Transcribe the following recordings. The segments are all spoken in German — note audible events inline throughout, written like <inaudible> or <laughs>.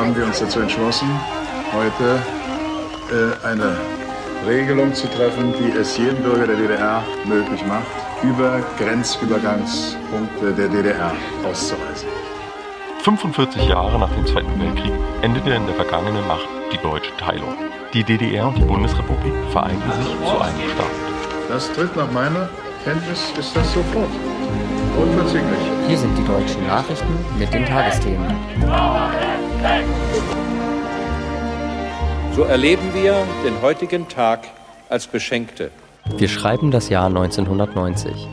haben wir uns dazu entschlossen, heute äh, eine Regelung zu treffen, die es jedem Bürger der DDR möglich macht, über Grenzübergangspunkte der DDR auszureisen. 45 Jahre nach dem Zweiten Weltkrieg endete in der vergangenen Nacht die deutsche Teilung. Die DDR und die Bundesrepublik vereinten sich zu einem Staat. Das tritt nach meiner Kenntnis ist das sofort. Unverzüglich. Hier sind die deutschen Nachrichten mit den Tagesthemen. So erleben wir den heutigen Tag als Beschenkte. Wir schreiben das Jahr 1990.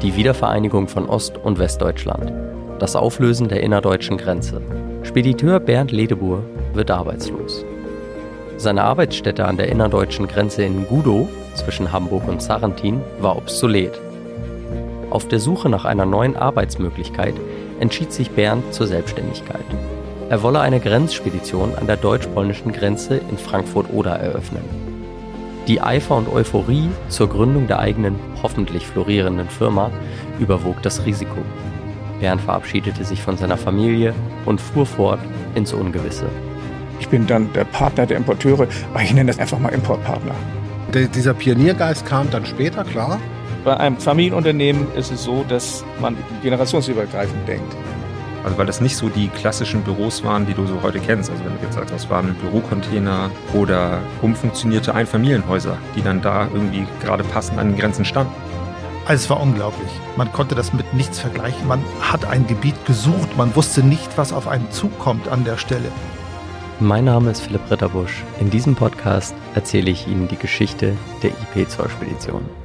Die Wiedervereinigung von Ost- und Westdeutschland. Das Auflösen der innerdeutschen Grenze. Spediteur Bernd Ledebur wird arbeitslos. Seine Arbeitsstätte an der innerdeutschen Grenze in Gudow zwischen Hamburg und Sarrentin war obsolet. Auf der Suche nach einer neuen Arbeitsmöglichkeit entschied sich Bernd zur Selbstständigkeit. Er wolle eine Grenzspedition an der deutsch-polnischen Grenze in Frankfurt-Oder eröffnen. Die Eifer und Euphorie zur Gründung der eigenen, hoffentlich florierenden Firma überwog das Risiko. Bernd verabschiedete sich von seiner Familie und fuhr fort ins Ungewisse. Ich bin dann der Partner der Importeure, aber ich nenne das einfach mal Importpartner. Der, dieser Pioniergeist kam dann später, klar. Bei einem Familienunternehmen ist es so, dass man generationsübergreifend denkt. Also weil das nicht so die klassischen Büros waren, die du so heute kennst. Also wenn du jetzt sagst, das waren Bürocontainer oder umfunktionierte Einfamilienhäuser, die dann da irgendwie gerade passend an den Grenzen standen. Also es war unglaublich. Man konnte das mit nichts vergleichen. Man hat ein Gebiet gesucht. Man wusste nicht, was auf einen zukommt an der Stelle. Mein Name ist Philipp Ritterbusch. In diesem Podcast erzähle ich Ihnen die Geschichte der IP-Zollspedition.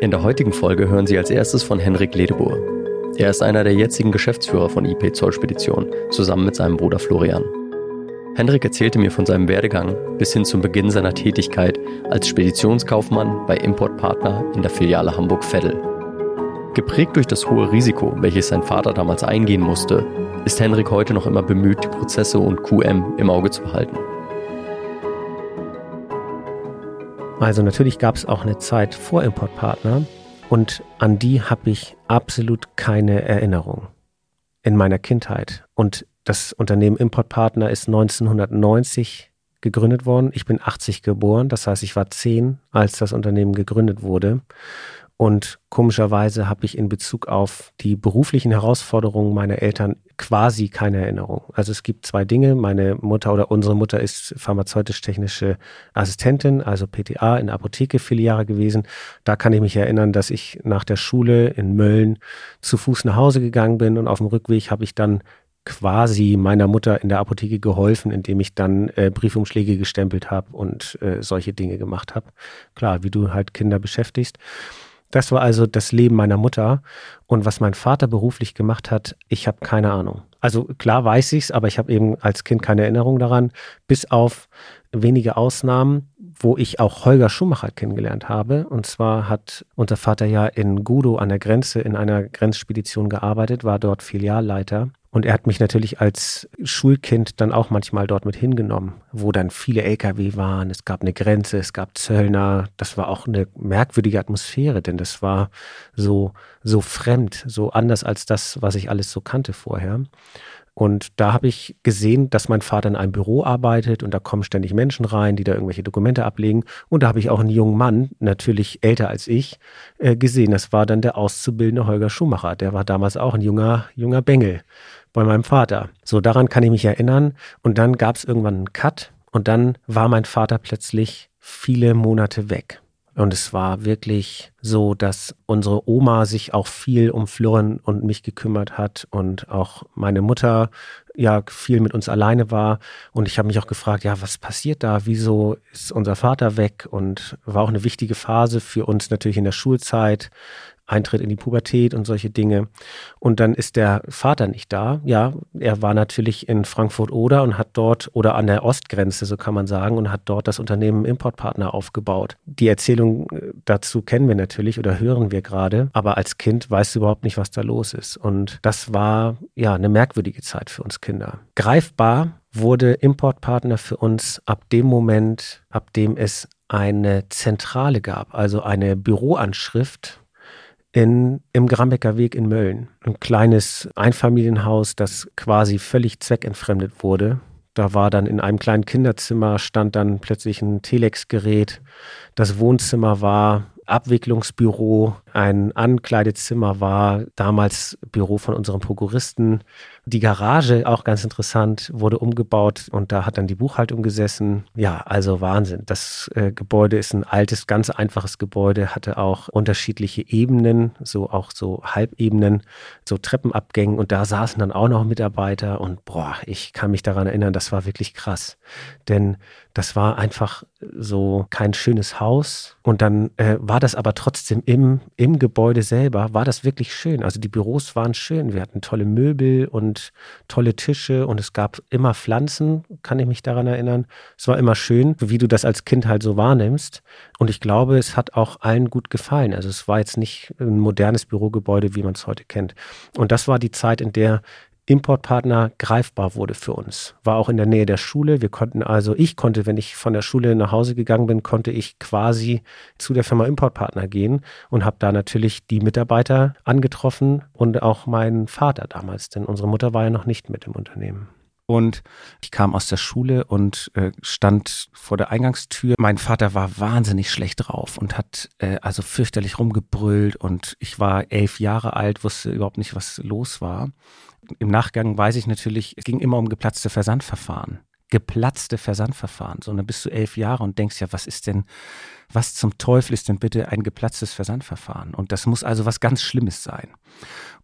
In der heutigen Folge hören Sie als erstes von Henrik Ledebur. Er ist einer der jetzigen Geschäftsführer von IP Zollspedition, zusammen mit seinem Bruder Florian. Henrik erzählte mir von seinem Werdegang bis hin zum Beginn seiner Tätigkeit als Speditionskaufmann bei Importpartner in der Filiale Hamburg-Veddel. Geprägt durch das hohe Risiko, welches sein Vater damals eingehen musste, ist Henrik heute noch immer bemüht, die Prozesse und QM im Auge zu behalten. Also natürlich gab es auch eine Zeit vor Importpartner und an die habe ich absolut keine Erinnerung in meiner Kindheit. Und das Unternehmen Importpartner ist 1990 gegründet worden. Ich bin 80 geboren, das heißt, ich war 10, als das Unternehmen gegründet wurde. Und komischerweise habe ich in Bezug auf die beruflichen Herausforderungen meiner Eltern quasi keine Erinnerung. Also es gibt zwei Dinge. Meine Mutter oder unsere Mutter ist pharmazeutisch-technische Assistentin, also PTA in der Apotheke viele Jahre gewesen. Da kann ich mich erinnern, dass ich nach der Schule in Mölln zu Fuß nach Hause gegangen bin und auf dem Rückweg habe ich dann quasi meiner Mutter in der Apotheke geholfen, indem ich dann äh, Briefumschläge gestempelt habe und äh, solche Dinge gemacht habe. Klar, wie du halt Kinder beschäftigst. Das war also das Leben meiner Mutter. Und was mein Vater beruflich gemacht hat, ich habe keine Ahnung. Also klar weiß ich es, aber ich habe eben als Kind keine Erinnerung daran, bis auf wenige Ausnahmen, wo ich auch Holger Schumacher kennengelernt habe. Und zwar hat unser Vater ja in Gudo an der Grenze in einer Grenzspedition gearbeitet, war dort Filialleiter. Und er hat mich natürlich als Schulkind dann auch manchmal dort mit hingenommen, wo dann viele Lkw waren. Es gab eine Grenze, es gab Zöllner. Das war auch eine merkwürdige Atmosphäre, denn das war so, so fremd, so anders als das, was ich alles so kannte vorher. Und da habe ich gesehen, dass mein Vater in einem Büro arbeitet und da kommen ständig Menschen rein, die da irgendwelche Dokumente ablegen. Und da habe ich auch einen jungen Mann, natürlich älter als ich, äh, gesehen. Das war dann der auszubildende Holger Schumacher. Der war damals auch ein junger, junger Bengel bei meinem Vater. So daran kann ich mich erinnern. Und dann gab es irgendwann einen Cut und dann war mein Vater plötzlich viele Monate weg. Und es war wirklich so, dass unsere Oma sich auch viel um Florian und mich gekümmert hat und auch meine Mutter ja viel mit uns alleine war. Und ich habe mich auch gefragt, ja, was passiert da? Wieso ist unser Vater weg? Und war auch eine wichtige Phase für uns natürlich in der Schulzeit. Eintritt in die Pubertät und solche Dinge. Und dann ist der Vater nicht da. Ja, er war natürlich in Frankfurt-Oder und hat dort, oder an der Ostgrenze, so kann man sagen, und hat dort das Unternehmen Importpartner aufgebaut. Die Erzählung äh, dazu kennen wir natürlich oder hören wir gerade, aber als Kind weißt du überhaupt nicht, was da los ist. Und das war ja eine merkwürdige Zeit für uns Kinder. Greifbar wurde Importpartner für uns ab dem Moment, ab dem es eine Zentrale gab, also eine Büroanschrift in, im Grambecker Weg in Mölln. Ein kleines Einfamilienhaus, das quasi völlig zweckentfremdet wurde. Da war dann in einem kleinen Kinderzimmer stand dann plötzlich ein Telex-Gerät. Das Wohnzimmer war Abwicklungsbüro, ein Ankleidezimmer war damals Büro von unserem Prokuristen. Die Garage, auch ganz interessant, wurde umgebaut und da hat dann die Buchhaltung gesessen. Ja, also Wahnsinn. Das äh, Gebäude ist ein altes, ganz einfaches Gebäude, hatte auch unterschiedliche Ebenen, so auch so Halbebenen, so Treppenabgängen und da saßen dann auch noch Mitarbeiter und boah, ich kann mich daran erinnern, das war wirklich krass. Denn das war einfach so kein schönes Haus und dann äh, war das aber trotzdem im, im Gebäude selber, war das wirklich schön. Also die Büros waren schön, wir hatten tolle Möbel und tolle Tische und es gab immer Pflanzen, kann ich mich daran erinnern. Es war immer schön, wie du das als Kind halt so wahrnimmst. Und ich glaube, es hat auch allen gut gefallen. Also es war jetzt nicht ein modernes Bürogebäude, wie man es heute kennt. Und das war die Zeit, in der Importpartner greifbar wurde für uns. War auch in der Nähe der Schule. Wir konnten also, ich konnte, wenn ich von der Schule nach Hause gegangen bin, konnte ich quasi zu der Firma Importpartner gehen und habe da natürlich die Mitarbeiter angetroffen und auch meinen Vater damals, denn unsere Mutter war ja noch nicht mit im Unternehmen. Und ich kam aus der Schule und äh, stand vor der Eingangstür. Mein Vater war wahnsinnig schlecht drauf und hat äh, also fürchterlich rumgebrüllt. Und ich war elf Jahre alt, wusste überhaupt nicht, was los war. Im Nachgang weiß ich natürlich, es ging immer um geplatzte Versandverfahren. Geplatzte Versandverfahren. So, und dann bist du elf Jahre und denkst ja, was ist denn, was zum Teufel ist denn bitte ein geplatztes Versandverfahren? Und das muss also was ganz Schlimmes sein.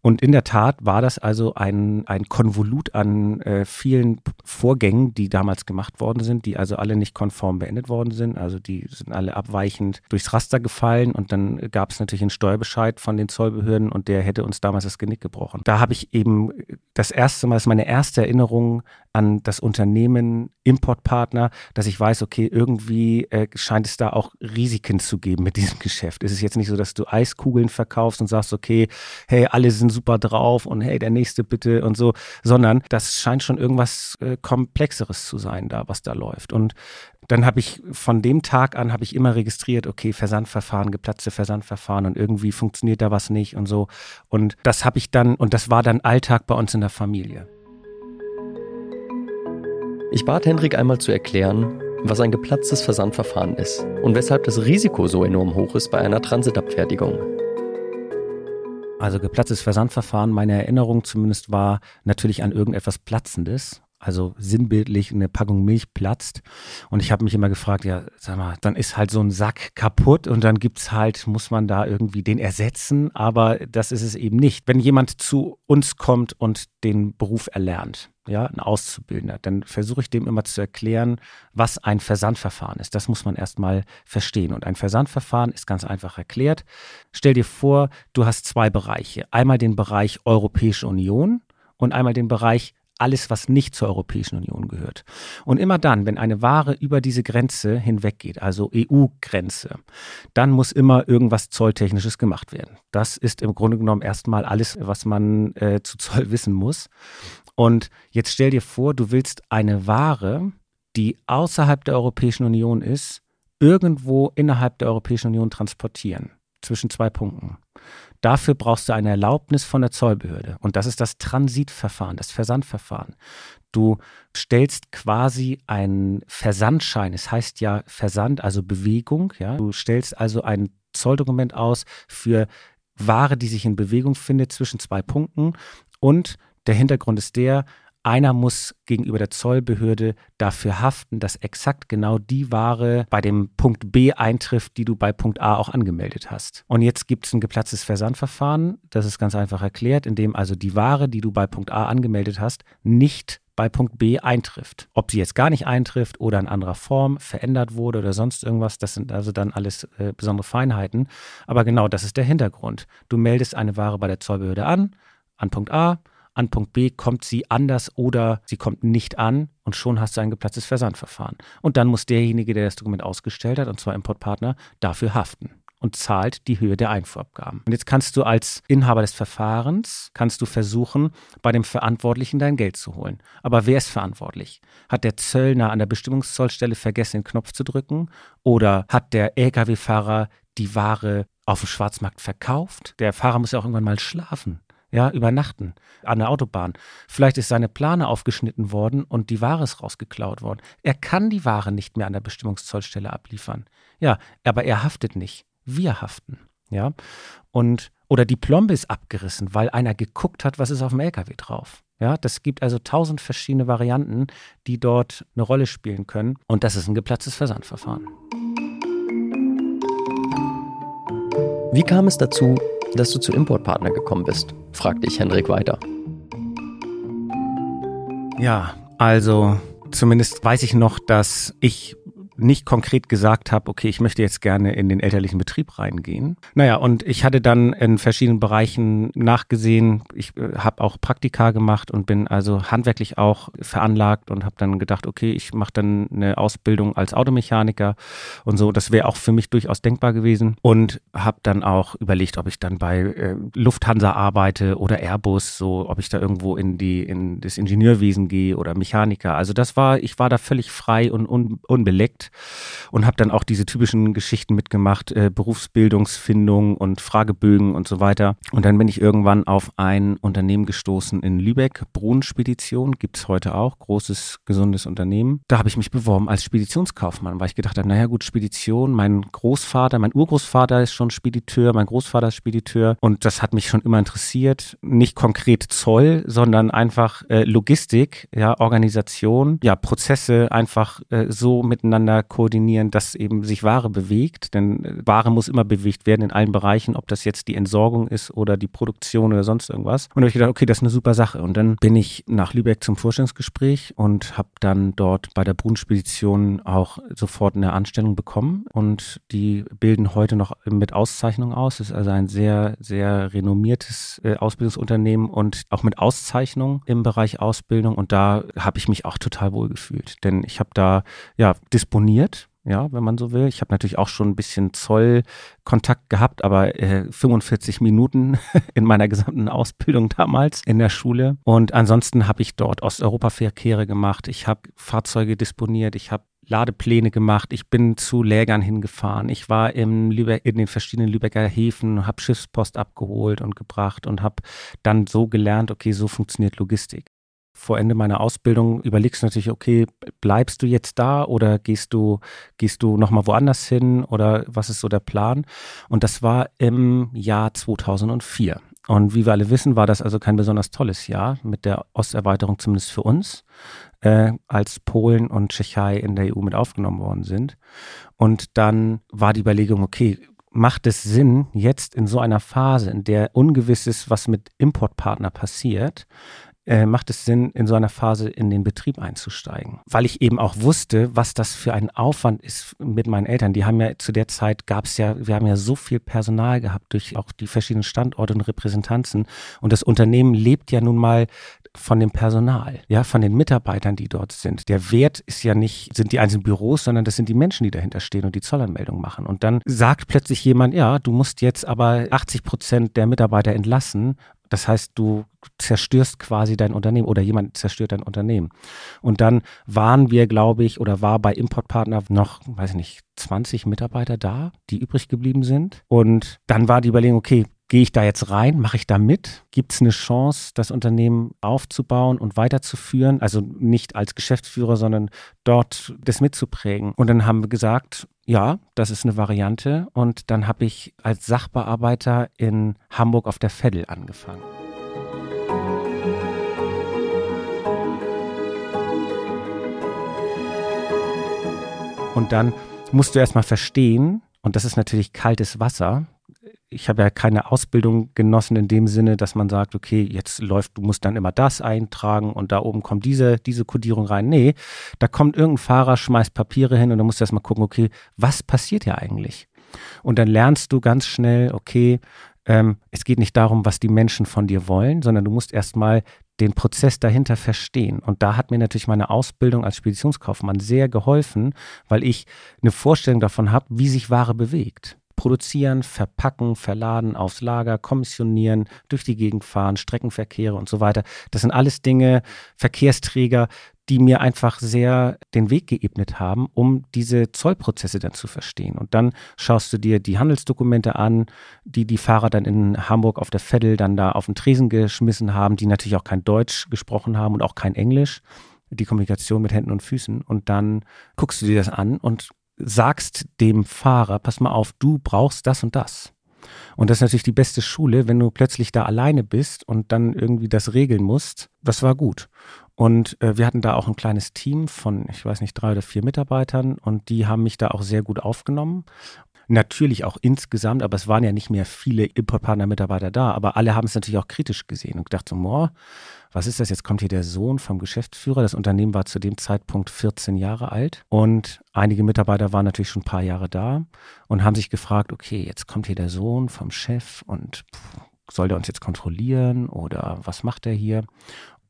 Und in der Tat war das also ein, ein Konvolut an äh, vielen Vorgängen, die damals gemacht worden sind, die also alle nicht konform beendet worden sind. Also die sind alle abweichend durchs Raster gefallen und dann gab es natürlich einen Steuerbescheid von den Zollbehörden und der hätte uns damals das Genick gebrochen. Da habe ich eben das erste Mal, das ist meine erste Erinnerung an das Unternehmen Importpartner, dass ich weiß, okay, irgendwie äh, scheint es da auch Risiken zu geben mit diesem <laughs> Geschäft. Es ist jetzt nicht so, dass du Eiskugeln verkaufst und sagst, okay, hey, alle sind super drauf und hey, der nächste bitte und so, sondern das scheint schon irgendwas äh, Komplexeres zu sein da, was da läuft. Und dann habe ich von dem Tag an habe ich immer registriert, okay, Versandverfahren, geplatzte Versandverfahren und irgendwie funktioniert da was nicht und so. Und das habe ich dann, und das war dann Alltag bei uns in der Familie. Ich bat Hendrik einmal zu erklären, was ein geplatztes Versandverfahren ist und weshalb das Risiko so enorm hoch ist bei einer Transitabfertigung. Also geplatztes Versandverfahren, meine Erinnerung zumindest war natürlich an irgendetwas Platzendes. Also sinnbildlich eine Packung Milch platzt. Und ich habe mich immer gefragt, ja, sag mal, dann ist halt so ein Sack kaputt und dann gibt's halt, muss man da irgendwie den ersetzen, aber das ist es eben nicht. Wenn jemand zu uns kommt und den Beruf erlernt, ja, ein Auszubildender, dann versuche ich dem immer zu erklären, was ein Versandverfahren ist. Das muss man erstmal verstehen. Und ein Versandverfahren ist ganz einfach erklärt. Stell dir vor, du hast zwei Bereiche. Einmal den Bereich Europäische Union und einmal den Bereich alles, was nicht zur Europäischen Union gehört. Und immer dann, wenn eine Ware über diese Grenze hinweggeht, also EU-Grenze, dann muss immer irgendwas Zolltechnisches gemacht werden. Das ist im Grunde genommen erstmal alles, was man äh, zu Zoll <laughs> wissen muss. Und jetzt stell dir vor, du willst eine Ware, die außerhalb der Europäischen Union ist, irgendwo innerhalb der Europäischen Union transportieren. Zwischen zwei Punkten. Dafür brauchst du eine Erlaubnis von der Zollbehörde. Und das ist das Transitverfahren, das Versandverfahren. Du stellst quasi einen Versandschein. Es heißt ja Versand, also Bewegung. Ja? Du stellst also ein Zolldokument aus für Ware, die sich in Bewegung findet zwischen zwei Punkten. Und der Hintergrund ist der, einer muss gegenüber der Zollbehörde dafür haften, dass exakt genau die Ware bei dem Punkt B eintrifft, die du bei Punkt A auch angemeldet hast. Und jetzt gibt es ein geplatztes Versandverfahren, das ist ganz einfach erklärt, in dem also die Ware, die du bei Punkt A angemeldet hast, nicht bei Punkt B eintrifft. Ob sie jetzt gar nicht eintrifft oder in anderer Form verändert wurde oder sonst irgendwas, das sind also dann alles äh, besondere Feinheiten. Aber genau das ist der Hintergrund. Du meldest eine Ware bei der Zollbehörde an, an Punkt A, an Punkt B kommt sie anders oder sie kommt nicht an und schon hast du ein geplatztes Versandverfahren. Und dann muss derjenige, der das Dokument ausgestellt hat, und zwar Importpartner, dafür haften und zahlt die Höhe der Einfuhrabgaben. Und jetzt kannst du als Inhaber des Verfahrens, kannst du versuchen, bei dem Verantwortlichen dein Geld zu holen. Aber wer ist verantwortlich? Hat der Zöllner an der Bestimmungszollstelle vergessen, den Knopf zu drücken? Oder hat der Lkw-Fahrer die Ware auf dem Schwarzmarkt verkauft. Der Fahrer muss ja auch irgendwann mal schlafen ja, übernachten an der Autobahn. Vielleicht ist seine Plane aufgeschnitten worden und die Ware ist rausgeklaut worden. Er kann die Ware nicht mehr an der Bestimmungszollstelle abliefern. Ja, aber er haftet nicht. Wir haften. Ja. Und, oder die Plombe ist abgerissen, weil einer geguckt hat, was ist auf dem LKW drauf. Ja, das gibt also tausend verschiedene Varianten, die dort eine Rolle spielen können. Und das ist ein geplatztes Versandverfahren. Wie kam es dazu, dass du zu Importpartner gekommen bist? fragte ich Henrik weiter. Ja, also zumindest weiß ich noch, dass ich nicht konkret gesagt habe, okay, ich möchte jetzt gerne in den elterlichen Betrieb reingehen. Naja, und ich hatte dann in verschiedenen Bereichen nachgesehen. Ich äh, habe auch Praktika gemacht und bin also handwerklich auch veranlagt und habe dann gedacht, okay, ich mache dann eine Ausbildung als Automechaniker und so. Das wäre auch für mich durchaus denkbar gewesen. Und habe dann auch überlegt, ob ich dann bei äh, Lufthansa arbeite oder Airbus, so ob ich da irgendwo in die in das Ingenieurwesen gehe oder Mechaniker. Also das war, ich war da völlig frei und un, unbeleckt und habe dann auch diese typischen Geschichten mitgemacht, äh, Berufsbildungsfindung und Fragebögen und so weiter. Und dann bin ich irgendwann auf ein Unternehmen gestoßen in Lübeck, Brunnenspedition, gibt es heute auch, großes, gesundes Unternehmen. Da habe ich mich beworben als Speditionskaufmann, weil ich gedacht habe, naja gut, Spedition, mein Großvater, mein Urgroßvater ist schon Spediteur, mein Großvater ist Spediteur und das hat mich schon immer interessiert. Nicht konkret Zoll, sondern einfach äh, Logistik, ja, Organisation, ja, Prozesse einfach äh, so miteinander koordinieren, dass eben sich Ware bewegt. Denn äh, Ware muss immer bewegt werden in allen Bereichen, ob das jetzt die Entsorgung ist oder die Produktion oder sonst irgendwas. Und da habe ich gedacht, okay, das ist eine super Sache. Und dann bin ich nach Lübeck zum Vorstellungsgespräch und habe dann dort bei der Brunspedition auch sofort eine Anstellung bekommen. Und die bilden heute noch mit Auszeichnung aus. Es ist also ein sehr, sehr renommiertes äh, Ausbildungsunternehmen und auch mit Auszeichnung im Bereich Ausbildung. Und da habe ich mich auch total wohl gefühlt. Denn ich habe da ja disponiert disponiert, ja, wenn man so will. Ich habe natürlich auch schon ein bisschen Zollkontakt gehabt, aber äh, 45 Minuten <laughs> in meiner gesamten Ausbildung damals in der Schule. Und ansonsten habe ich dort Osteuropa-Verkehre gemacht. Ich habe Fahrzeuge disponiert. Ich habe Ladepläne gemacht. Ich bin zu Lägern hingefahren. Ich war im Lübeck, in den verschiedenen Lübecker Häfen, habe Schiffspost abgeholt und gebracht und habe dann so gelernt, okay, so funktioniert Logistik vor Ende meiner Ausbildung überlegst du natürlich, okay, bleibst du jetzt da oder gehst du, gehst du nochmal woanders hin oder was ist so der Plan? Und das war im Jahr 2004. Und wie wir alle wissen, war das also kein besonders tolles Jahr mit der Osterweiterung, zumindest für uns, äh, als Polen und Tschechei in der EU mit aufgenommen worden sind. Und dann war die Überlegung, okay, macht es Sinn, jetzt in so einer Phase, in der ungewiss ist, was mit Importpartner passiert, äh, macht es Sinn, in so einer Phase in den Betrieb einzusteigen. Weil ich eben auch wusste, was das für ein Aufwand ist mit meinen Eltern. Die haben ja zu der Zeit gab es ja, wir haben ja so viel Personal gehabt durch auch die verschiedenen Standorte und Repräsentanzen. Und das Unternehmen lebt ja nun mal von dem Personal, ja, von den Mitarbeitern, die dort sind. Der Wert ist ja nicht, sind die einzelnen Büros, sondern das sind die Menschen, die dahinter stehen und die Zollanmeldung machen. Und dann sagt plötzlich jemand, ja, du musst jetzt aber 80 Prozent der Mitarbeiter entlassen das heißt, du zerstörst quasi dein Unternehmen oder jemand zerstört dein Unternehmen. Und dann waren wir, glaube ich, oder war bei Importpartner noch, weiß ich nicht, 20 Mitarbeiter da, die übrig geblieben sind. Und dann war die Überlegung, okay, gehe ich da jetzt rein, mache ich da mit? Gibt es eine Chance, das Unternehmen aufzubauen und weiterzuführen? Also nicht als Geschäftsführer, sondern dort das mitzuprägen. Und dann haben wir gesagt, ja, das ist eine Variante. Und dann habe ich als Sachbearbeiter in Hamburg auf der Veddel angefangen. Und dann musst du erstmal verstehen, und das ist natürlich kaltes Wasser, ich habe ja keine Ausbildung genossen in dem Sinne, dass man sagt, okay, jetzt läuft, du musst dann immer das eintragen und da oben kommt diese, diese Kodierung rein. Nee, da kommt irgendein Fahrer, schmeißt Papiere hin und dann musst du erstmal gucken, okay, was passiert ja eigentlich? Und dann lernst du ganz schnell, okay, ähm, es geht nicht darum, was die Menschen von dir wollen, sondern du musst erstmal den Prozess dahinter verstehen. Und da hat mir natürlich meine Ausbildung als Speditionskaufmann sehr geholfen, weil ich eine Vorstellung davon habe, wie sich Ware bewegt. Produzieren, verpacken, verladen, aufs Lager, kommissionieren, durch die Gegend fahren, Streckenverkehre und so weiter. Das sind alles Dinge, Verkehrsträger, die mir einfach sehr den Weg geebnet haben, um diese Zollprozesse dann zu verstehen. Und dann schaust du dir die Handelsdokumente an, die die Fahrer dann in Hamburg auf der Veddel dann da auf den Tresen geschmissen haben, die natürlich auch kein Deutsch gesprochen haben und auch kein Englisch, die Kommunikation mit Händen und Füßen. Und dann guckst du dir das an und sagst dem Fahrer, pass mal auf, du brauchst das und das. Und das ist natürlich die beste Schule, wenn du plötzlich da alleine bist und dann irgendwie das regeln musst. Das war gut. Und äh, wir hatten da auch ein kleines Team von, ich weiß nicht, drei oder vier Mitarbeitern und die haben mich da auch sehr gut aufgenommen. Natürlich auch insgesamt, aber es waren ja nicht mehr viele Importpartner-Mitarbeiter da, aber alle haben es natürlich auch kritisch gesehen und gedacht so, boah, was ist das? Jetzt kommt hier der Sohn vom Geschäftsführer. Das Unternehmen war zu dem Zeitpunkt 14 Jahre alt und einige Mitarbeiter waren natürlich schon ein paar Jahre da und haben sich gefragt, okay, jetzt kommt hier der Sohn vom Chef und pff, soll der uns jetzt kontrollieren oder was macht er hier?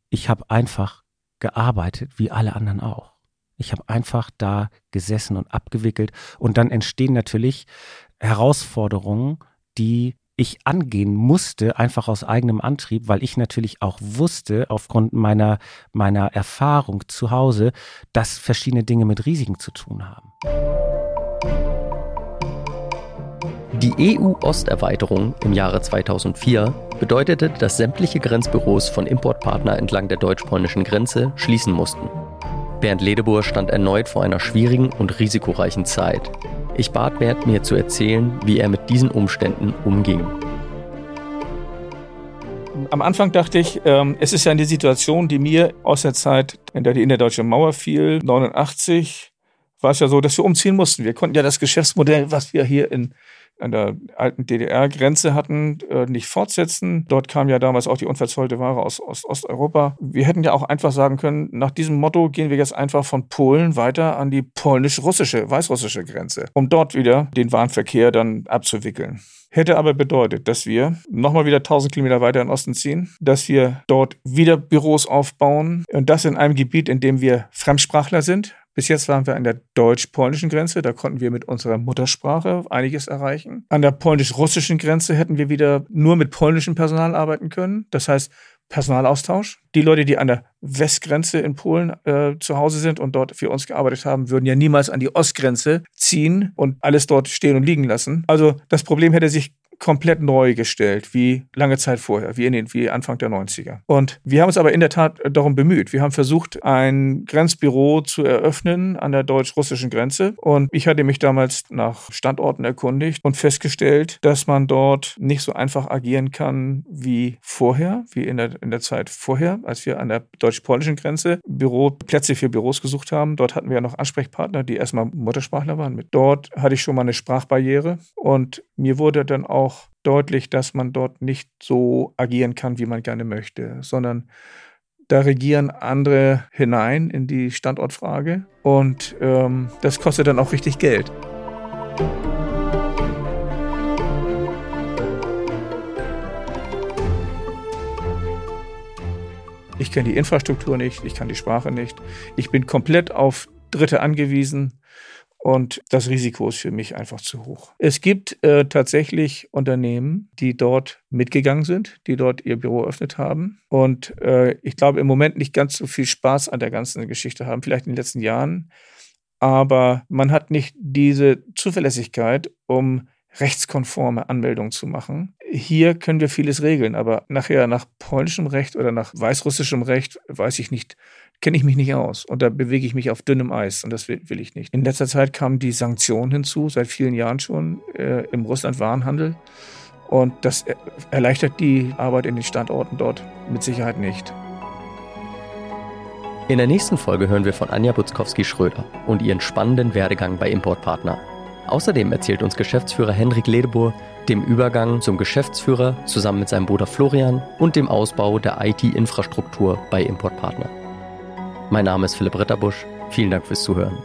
Ich habe einfach gearbeitet, wie alle anderen auch. Ich habe einfach da gesessen und abgewickelt. Und dann entstehen natürlich Herausforderungen, die ich angehen musste, einfach aus eigenem Antrieb, weil ich natürlich auch wusste, aufgrund meiner, meiner Erfahrung zu Hause, dass verschiedene Dinge mit Risiken zu tun haben. Die EU-Osterweiterung im Jahre 2004 bedeutete, dass sämtliche Grenzbüros von Importpartner entlang der deutsch-polnischen Grenze schließen mussten. Bernd Ledebur stand erneut vor einer schwierigen und risikoreichen Zeit. Ich bat Bernd mir zu erzählen, wie er mit diesen Umständen umging. Am Anfang dachte ich, ähm, es ist ja eine Situation, die mir aus der Zeit, in der die innerdeutsche Mauer fiel, 89, war es ja so, dass wir umziehen mussten. Wir konnten ja das Geschäftsmodell, was wir hier in an der alten DDR-Grenze hatten, äh, nicht fortsetzen. Dort kam ja damals auch die unverzollte Ware aus Osteuropa. Wir hätten ja auch einfach sagen können, nach diesem Motto gehen wir jetzt einfach von Polen weiter an die polnisch-russische, weißrussische Grenze, um dort wieder den Warenverkehr dann abzuwickeln. Hätte aber bedeutet, dass wir nochmal wieder 1000 Kilometer weiter in den Osten ziehen, dass wir dort wieder Büros aufbauen und das in einem Gebiet, in dem wir Fremdsprachler sind, bis jetzt waren wir an der deutsch-polnischen Grenze, da konnten wir mit unserer Muttersprache einiges erreichen. An der polnisch-russischen Grenze hätten wir wieder nur mit polnischem Personal arbeiten können. Das heißt, Personalaustausch. Die Leute, die an der Westgrenze in Polen äh, zu Hause sind und dort für uns gearbeitet haben, würden ja niemals an die Ostgrenze ziehen und alles dort stehen und liegen lassen. Also das Problem hätte sich komplett neu gestellt, wie lange Zeit vorher, wie, in den, wie Anfang der 90er. Und wir haben uns aber in der Tat darum bemüht. Wir haben versucht, ein Grenzbüro zu eröffnen an der deutsch-russischen Grenze. Und ich hatte mich damals nach Standorten erkundigt und festgestellt, dass man dort nicht so einfach agieren kann wie vorher, wie in der, in der Zeit vorher, als wir an der deutsch-polnischen Grenze Büro, Plätze für Büros gesucht haben. Dort hatten wir ja noch Ansprechpartner, die erstmal Muttersprachler waren. Dort hatte ich schon mal eine Sprachbarriere und mir wurde dann auch auch deutlich, dass man dort nicht so agieren kann, wie man gerne möchte, sondern da regieren andere hinein in die Standortfrage und ähm, das kostet dann auch richtig Geld. Ich kenne die Infrastruktur nicht, ich kann die Sprache nicht. Ich bin komplett auf Dritte angewiesen. Und das Risiko ist für mich einfach zu hoch. Es gibt äh, tatsächlich Unternehmen, die dort mitgegangen sind, die dort ihr Büro eröffnet haben. Und äh, ich glaube, im Moment nicht ganz so viel Spaß an der ganzen Geschichte haben, vielleicht in den letzten Jahren. Aber man hat nicht diese Zuverlässigkeit, um rechtskonforme Anmeldungen zu machen. Hier können wir vieles regeln, aber nachher nach polnischem Recht oder nach weißrussischem Recht weiß ich nicht, kenne ich mich nicht aus und da bewege ich mich auf dünnem Eis und das will, will ich nicht. In letzter Zeit kamen die Sanktionen hinzu, seit vielen Jahren schon äh, im Russland-Warenhandel und das erleichtert die Arbeit in den Standorten dort mit Sicherheit nicht. In der nächsten Folge hören wir von Anja Butzkowski-Schröder und ihren spannenden Werdegang bei Importpartner. Außerdem erzählt uns Geschäftsführer Henrik Ledebohr dem Übergang zum Geschäftsführer zusammen mit seinem Bruder Florian und dem Ausbau der IT-Infrastruktur bei Importpartner. Mein Name ist Philipp Ritterbusch. Vielen Dank fürs Zuhören.